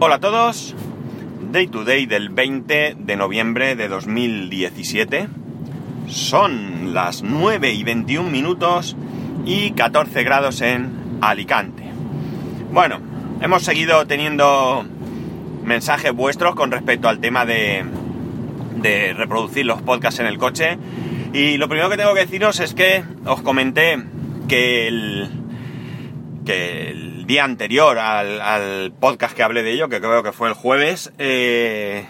Hola a todos, Day to Day del 20 de noviembre de 2017. Son las 9 y 21 minutos y 14 grados en Alicante. Bueno, hemos seguido teniendo mensajes vuestros con respecto al tema de, de reproducir los podcasts en el coche. Y lo primero que tengo que deciros es que os comenté que el, que el día anterior al, podcast que hablé de ello, que creo que fue el jueves, eh,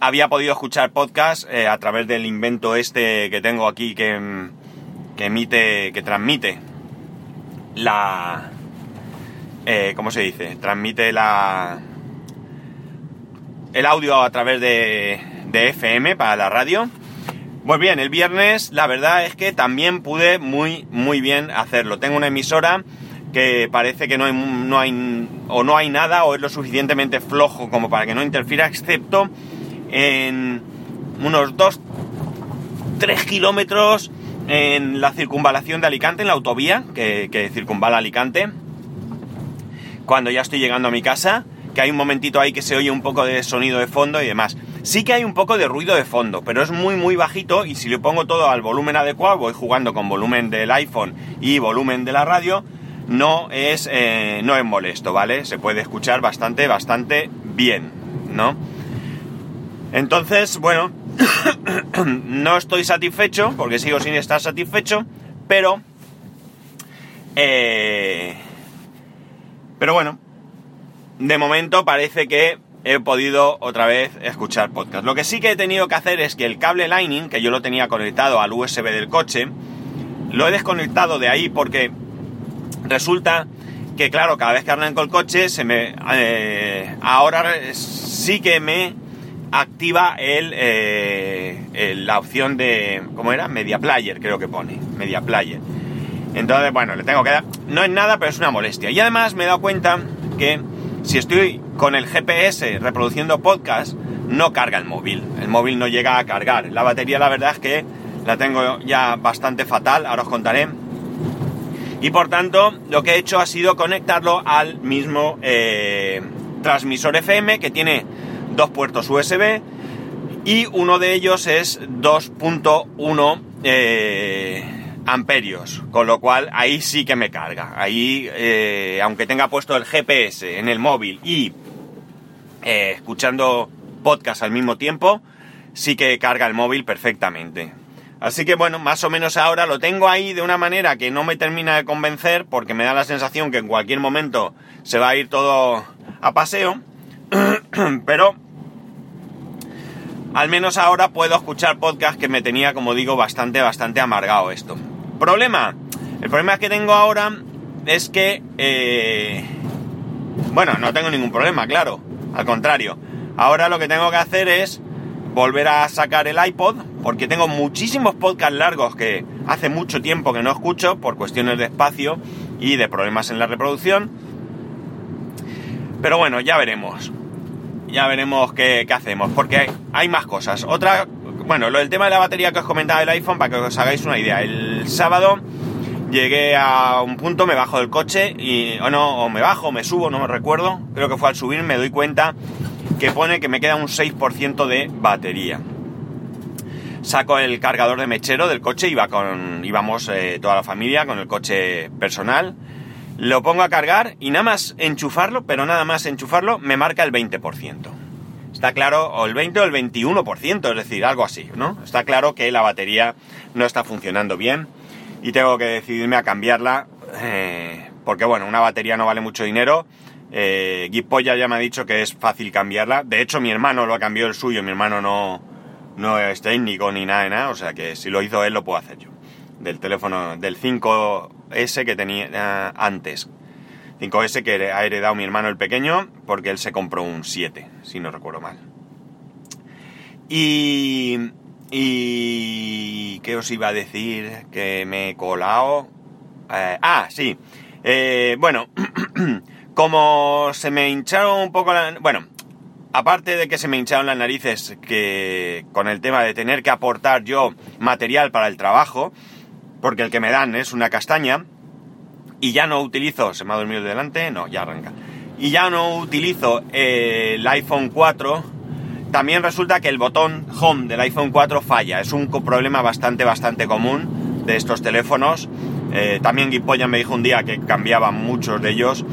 había podido escuchar podcast eh, a través del invento este que tengo aquí que, que emite, que transmite la... Eh, ¿Cómo se dice? Transmite la... el audio a través de, de FM para la radio. Pues bien, el viernes la verdad es que también pude muy, muy bien hacerlo. Tengo una emisora que parece que no hay, no hay o no hay nada o es lo suficientemente flojo como para que no interfiera, excepto en unos 2, 3 kilómetros en la circunvalación de Alicante, en la autovía que, que circunvala Alicante, cuando ya estoy llegando a mi casa, que hay un momentito ahí que se oye un poco de sonido de fondo y demás. Sí que hay un poco de ruido de fondo, pero es muy muy bajito y si le pongo todo al volumen adecuado, voy jugando con volumen del iPhone y volumen de la radio, no es, eh, no es molesto, ¿vale? Se puede escuchar bastante, bastante bien, ¿no? Entonces, bueno, no estoy satisfecho, porque sigo sin estar satisfecho, pero... Eh, pero bueno, de momento parece que he podido otra vez escuchar podcast. Lo que sí que he tenido que hacer es que el cable Lightning, que yo lo tenía conectado al USB del coche, lo he desconectado de ahí porque resulta que claro, cada vez que arranco el coche se me eh, ahora sí que me activa el, eh, la opción de ¿cómo era? Media Player, creo que pone, Media Player. Entonces, bueno, le tengo que dar no es nada, pero es una molestia. Y además me he dado cuenta que si estoy con el GPS reproduciendo podcast, no carga el móvil. El móvil no llega a cargar. La batería, la verdad es que la tengo ya bastante fatal, ahora os contaré y por tanto lo que he hecho ha sido conectarlo al mismo eh, transmisor FM que tiene dos puertos USB y uno de ellos es 2.1 eh, amperios, con lo cual ahí sí que me carga. Ahí, eh, aunque tenga puesto el GPS en el móvil y escuchando podcast al mismo tiempo, sí que carga el móvil perfectamente. Así que bueno, más o menos ahora lo tengo ahí de una manera que no me termina de convencer porque me da la sensación que en cualquier momento se va a ir todo a paseo. Pero al menos ahora puedo escuchar podcast que me tenía, como digo, bastante, bastante amargado esto. Problema. El problema que tengo ahora es que... Eh, bueno, no tengo ningún problema, claro. Al contrario. Ahora lo que tengo que hacer es volver a sacar el iPod, porque tengo muchísimos podcasts largos que hace mucho tiempo que no escucho por cuestiones de espacio y de problemas en la reproducción. Pero bueno, ya veremos. Ya veremos qué, hacemos, porque hay, más cosas. Otra, bueno, lo del tema de la batería que os comentaba del iPhone, para que os hagáis una idea. El sábado llegué a un punto, me bajo del coche y, o no, o me bajo, me subo, no me recuerdo. Creo que fue al subir, me doy cuenta que pone que me queda un 6% de batería. Saco el cargador de mechero del coche, iba con, íbamos eh, toda la familia con el coche personal. Lo pongo a cargar y nada más enchufarlo, pero nada más enchufarlo, me marca el 20%. Está claro, o el 20 o el 21%, es decir, algo así, ¿no? Está claro que la batería no está funcionando bien y tengo que decidirme a cambiarla, eh, porque bueno, una batería no vale mucho dinero eh, ya me ha dicho que es fácil cambiarla. De hecho, mi hermano lo ha cambiado el suyo. Mi hermano no, no es técnico ni nada nada. O sea que si lo hizo él, lo puedo hacer yo. Del teléfono, del 5S que tenía eh, antes. 5S que ha heredado mi hermano el pequeño porque él se compró un 7, si no recuerdo mal. Y... Y... ¿Qué os iba a decir? Que me he colado... Eh, ah, sí. Eh, bueno... Como se me hincharon un poco la... Bueno, aparte de que se me hincharon las narices que con el tema de tener que aportar yo material para el trabajo, porque el que me dan es una castaña, y ya no utilizo, se me ha dormido delante, no, ya arranca. y ya no utilizo el iPhone 4, también resulta que el botón Home del iPhone 4 falla. Es un problema bastante, bastante común de estos teléfonos. Eh, también Gipolla me dijo un día que cambiaban muchos de ellos.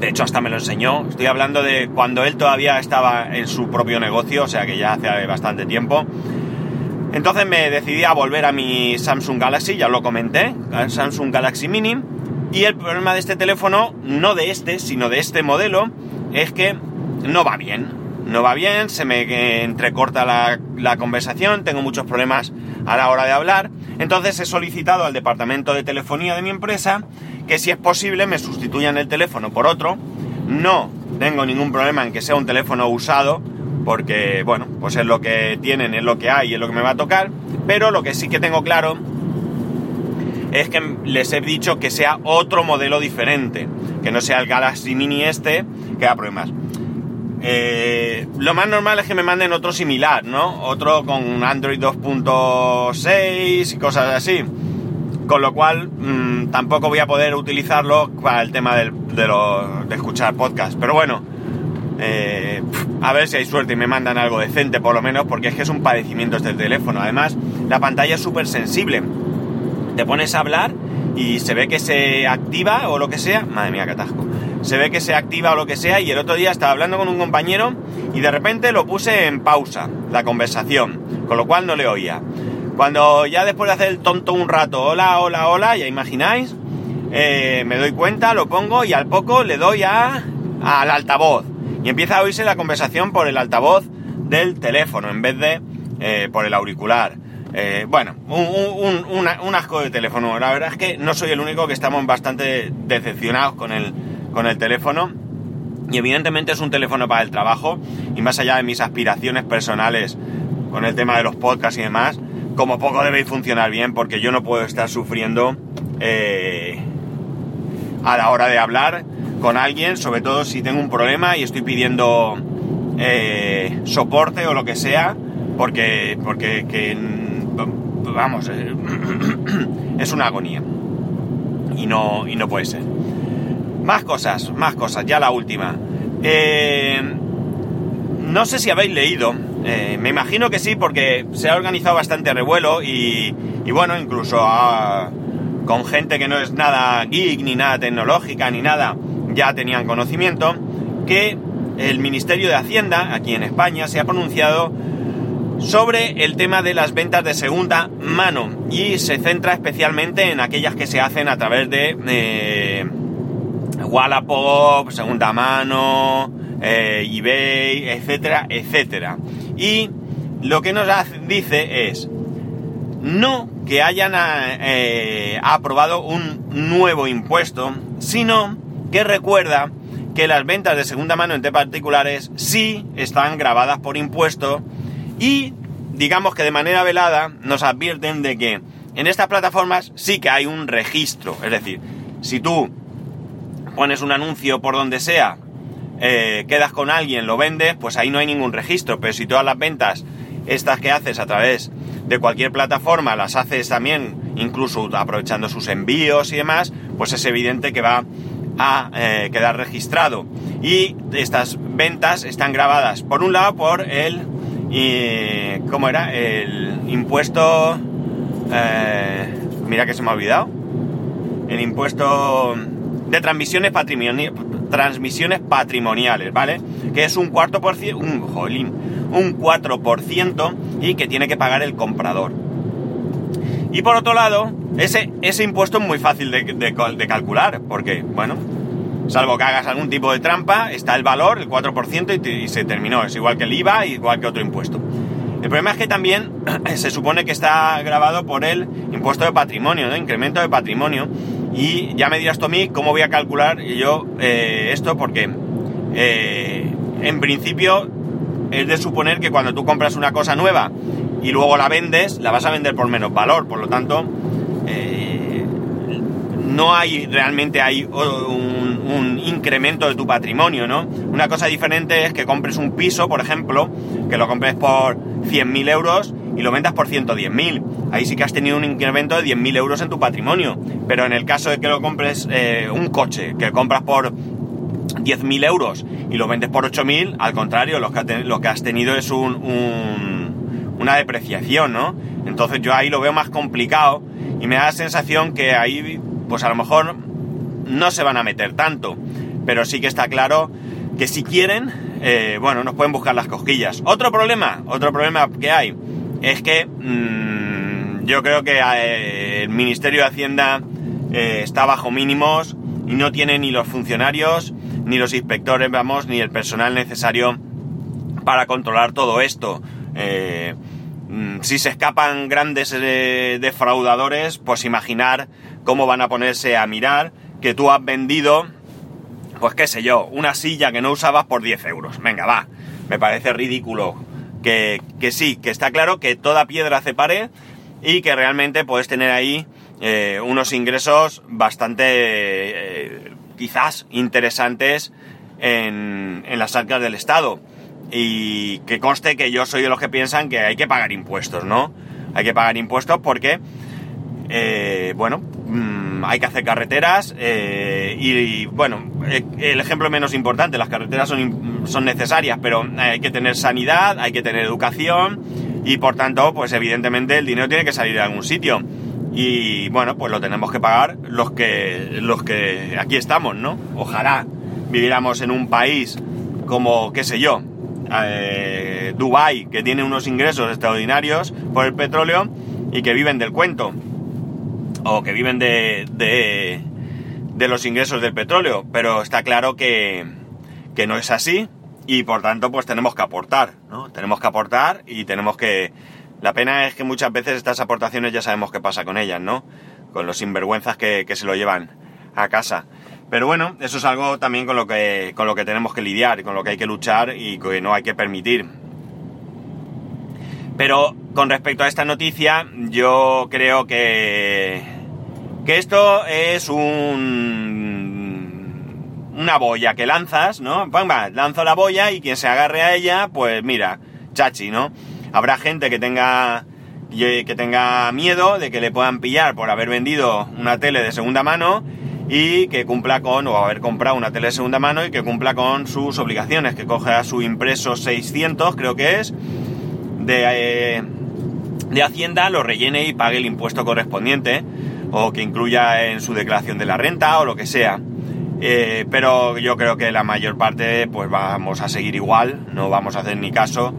De hecho, hasta me lo enseñó. Estoy hablando de cuando él todavía estaba en su propio negocio, o sea que ya hace bastante tiempo. Entonces me decidí a volver a mi Samsung Galaxy, ya lo comenté, Samsung Galaxy Mini. Y el problema de este teléfono, no de este, sino de este modelo, es que no va bien. No va bien, se me entrecorta la, la conversación, tengo muchos problemas a la hora de hablar. Entonces he solicitado al departamento de telefonía de mi empresa que si es posible me sustituyan el teléfono por otro. No tengo ningún problema en que sea un teléfono usado, porque bueno, pues es lo que tienen, es lo que hay, es lo que me va a tocar, pero lo que sí que tengo claro es que les he dicho que sea otro modelo diferente, que no sea el Galaxy Mini este, que da problemas. Eh, lo más normal es que me manden otro similar, ¿no? Otro con Android 2.6 y cosas así. Con lo cual, mmm, tampoco voy a poder utilizarlo para el tema de, de, escuchar podcast. Pero bueno, eh, a ver si hay suerte y me mandan algo decente por lo menos, porque es que es un padecimiento este teléfono. Además, la pantalla es súper sensible. Te pones a hablar y se ve que se activa o lo que sea. Madre mía, qué atasco. Se ve que se activa o lo que sea y el otro día estaba hablando con un compañero y de repente lo puse en pausa, la conversación, con lo cual no le oía. Cuando ya después de hacer el tonto un rato, hola, hola, hola, ya imagináis, eh, me doy cuenta, lo pongo y al poco le doy a, al altavoz. Y empieza a oírse la conversación por el altavoz del teléfono en vez de eh, por el auricular. Eh, bueno, un, un, asco de teléfono. La verdad es que no soy el único que estamos bastante decepcionados con el, con el teléfono. Y evidentemente es un teléfono para el trabajo. Y más allá de mis aspiraciones personales con el tema de los podcasts y demás, como poco debe funcionar bien porque yo no puedo estar sufriendo eh, a la hora de hablar con alguien, sobre todo si tengo un problema y estoy pidiendo eh, soporte o lo que sea, porque, porque que, vamos, eh, es una agonía. Y no, y no puede ser. Más cosas, más cosas, ya la última. No sé si habéis leído, eh, me imagino que sí, porque se ha organizado bastante revuelo y, y bueno, incluso a, con gente que no es nada geek, ni nada tecnológica, ni nada, ya tenían conocimiento, que el Ministerio de Hacienda, aquí en España, se ha pronunciado sobre el tema de las ventas de segunda mano y se centra especialmente en aquellas que se hacen a través de eh, Wallapop, segunda mano, eh, eBay, etcétera, etcétera. Y lo que nos dice es, no que hayan eh, aprobado un nuevo impuesto, sino que recuerda que las ventas de segunda mano entre particulares sí están grabadas por impuesto y digamos que de manera velada nos advierten de que en estas plataformas sí que hay un registro, es decir, si tú pones un anuncio por donde sea, eh, quedas con alguien, lo vendes, pues ahí no hay ningún registro. Pero si todas las ventas, estas que haces a través de cualquier plataforma, las haces también, incluso aprovechando sus envíos y demás, pues es evidente que va a eh, quedar registrado. Y estas ventas están grabadas, por un lado, por el. ¿Cómo era? El impuesto. Eh, mira que se me ha olvidado. El impuesto de transmisiones, patrimoniales transmisiones patrimoniales, ¿vale? Que es un cuarto por ciento, un jolín, un 4% y que tiene que pagar el comprador. Y por otro lado, ese, ese impuesto es muy fácil de, de, calcular, porque, bueno, salvo que hagas algún tipo de trampa, está el valor, el 4%, y, y se terminó. Es igual que el IVA, igual que otro impuesto. El problema es que también se supone que está grabado por el impuesto de patrimonio, ¿no? Incremento de patrimonio. Y ya me dirás tú a mí cómo voy a calcular yo eh, esto, porque eh, en principio es de suponer que cuando tú compras una cosa nueva y luego la vendes, la vas a vender por menos valor. Por lo tanto, eh, no hay realmente hay un, incremento de tu patrimonio, ¿no? Una cosa diferente es que compres un piso, por ejemplo, que lo compres por 100.000 euros y lo vendas por 110.000. Ahí sí que has tenido un incremento de 10.000 euros en tu patrimonio. Pero en el caso de que lo compres eh, un coche, que compras por 10.000 euros y lo vendes por 8.000, al contrario, lo que, lo que has tenido es un, un, una depreciación, ¿no? Entonces yo ahí lo veo más complicado y me da la sensación que ahí, pues a lo mejor no se van a meter tanto, pero sí que está claro que si quieren, eh, bueno, nos pueden buscar las cosquillas. Otro problema, otro problema que hay, es que mmm, yo creo que eh, el Ministerio de Hacienda eh, está bajo mínimos y no tiene ni los funcionarios, ni los inspectores, vamos, ni el personal necesario para controlar todo esto. Eh, mm, si se escapan grandes defraudadores, pues imaginar cómo van a ponerse a mirar que tú has vendido, pues qué sé yo, una silla que no usabas por 10 euros. Venga, va, me parece ridículo. Que, sí, que está claro que toda piedra hace pared y que realmente puedes tener ahí eh, unos ingresos bastante, eh, quizás, interesantes en, en, las arcas del Estado. Y que conste que yo soy de los que piensan que hay que pagar impuestos, ¿no? Hay que pagar impuestos porque, eh, bueno, mmm, hay que hacer carreteras y, y, bueno, el ejemplo menos importante, las carreteras son, son necesarias, pero hay que tener sanidad, hay que tener educación y por tanto, pues evidentemente el dinero tiene que salir de algún sitio y bueno, pues lo tenemos que pagar los que, los que aquí estamos, ¿no? Ojalá viviéramos en un país como, qué sé yo, eh, Dubai que tiene unos ingresos extraordinarios por el petróleo y que viven del cuento, o que viven de, de, de los ingresos del petróleo, pero está claro que, que no es así y por tanto pues tenemos que aportar, ¿no? Tenemos que aportar y tenemos que la pena es que muchas veces estas aportaciones ya sabemos qué pasa con ellas, ¿no? Con los sinvergüenzas que, que se lo llevan a casa. Pero bueno, eso es algo también con lo que, con lo que tenemos que lidiar, con lo que hay que luchar y que no hay que permitir. Pero con respecto a esta noticia, yo creo que, que esto es un, una boya que lanzas, ¿no? Va, lanzo la boya y quien se agarre a ella, pues mira, chachi, ¿no? Habrá gente que tenga que tenga miedo de que le puedan pillar por haber vendido una tele de segunda mano y que cumpla con, o haber comprado una tele de segunda mano y que cumpla con sus obligaciones, que coja su impreso 600, creo que es, de, eh, de Hacienda, lo rellene y pague el impuesto correspondiente, o que incluya en su declaración de la renta, o lo que sea. Eh, pero yo creo que la mayor parte, pues vamos a seguir igual, no vamos a hacer ni caso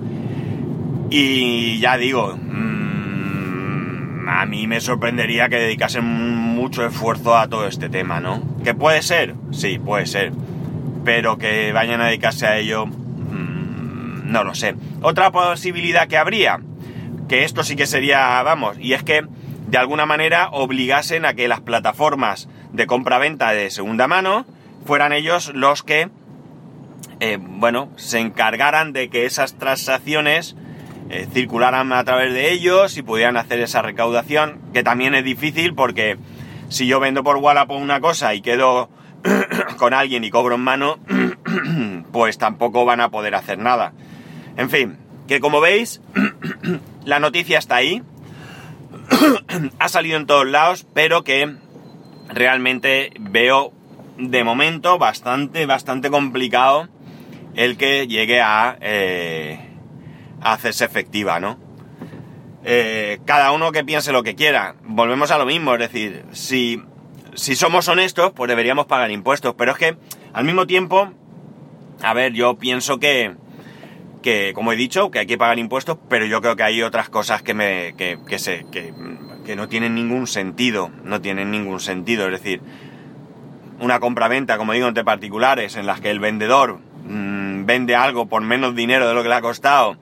y ya digo, mmm, a mí me sorprendería que dedicasen mucho esfuerzo a todo este tema, ¿no? ¿Que puede ser? Sí, puede ser. Pero que vayan a dedicarse a ello, mmm, no lo sé. Otra posibilidad que habría, que esto sí que sería, vamos, y es que de alguna manera obligasen a que las plataformas de compra-venta de segunda mano fueran ellos los que, eh, bueno, se encargaran de que esas transacciones eh, circularan a través de ellos y pudieran hacer esa recaudación, que también es difícil porque si yo vendo por Wallapop una cosa y quedo con alguien y cobro en mano, pues tampoco van a poder hacer nada. En fin, que como veis, la noticia está ahí, ha salido en todos lados, pero que realmente veo de momento bastante, bastante complicado el que llegue a... Eh, hacerse efectiva, ¿no? Eh, cada uno que piense lo que quiera. Volvemos a lo mismo, es decir, si, si somos honestos, pues deberíamos pagar impuestos. Pero es que, al mismo tiempo, a ver, yo pienso que, que como he dicho, que hay que pagar impuestos, pero yo creo que hay otras cosas que me, que, que se, que, que no tienen ningún sentido. No tienen ningún sentido. Es decir, una compraventa, como digo, entre particulares, en las que el vendedor mmm, vende algo por menos dinero de lo que le ha costado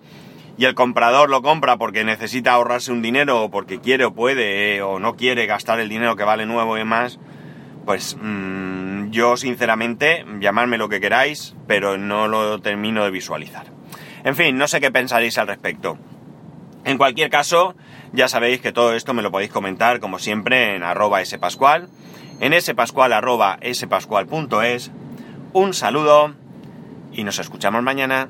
y el comprador lo compra porque necesita ahorrarse un dinero o porque quiere o puede eh, o no quiere gastar el dinero que vale nuevo y demás, pues mmm, yo sinceramente, llamadme lo que queráis, pero no lo termino de visualizar. En fin, no sé qué pensaréis al respecto. En cualquier caso, ya sabéis que todo esto me lo podéis comentar como siempre en arroba spascual, en spascual arroba spascual.es. Un saludo y nos escuchamos mañana.